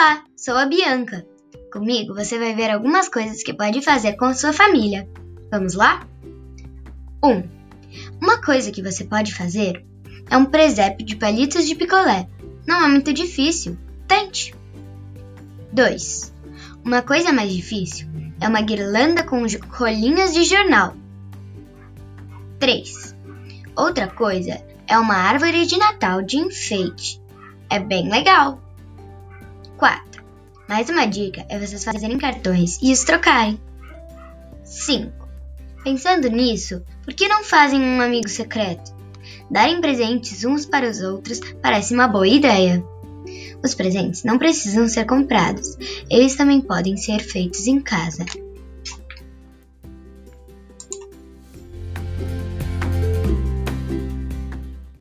Olá, sou a Bianca. Comigo você vai ver algumas coisas que pode fazer com sua família. Vamos lá? 1. Um, uma coisa que você pode fazer é um presépio de palitos de picolé. Não é muito difícil. Tente! 2. Uma coisa mais difícil é uma guirlanda com rolinhas de jornal. 3. Outra coisa é uma árvore de Natal de enfeite. É bem legal. 4. Mais uma dica é vocês fazerem cartões e os trocarem. 5. Pensando nisso, por que não fazem um amigo secreto? Darem presentes uns para os outros parece uma boa ideia. Os presentes não precisam ser comprados, eles também podem ser feitos em casa.